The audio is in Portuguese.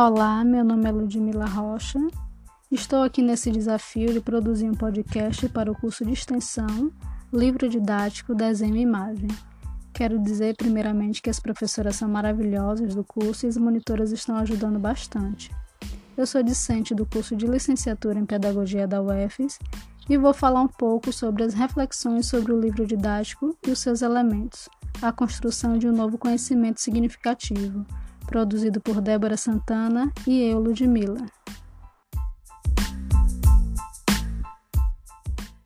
Olá, meu nome é Ludmila Rocha. Estou aqui nesse desafio de produzir um podcast para o curso de extensão Livro Didático Desenho e Imagem. Quero dizer primeiramente que as professoras são maravilhosas do curso e as monitoras estão ajudando bastante. Eu sou discente do curso de licenciatura em Pedagogia da UFES e vou falar um pouco sobre as reflexões sobre o livro didático e os seus elementos, a construção de um novo conhecimento significativo produzido por Débora Santana e eu, Ludmilla.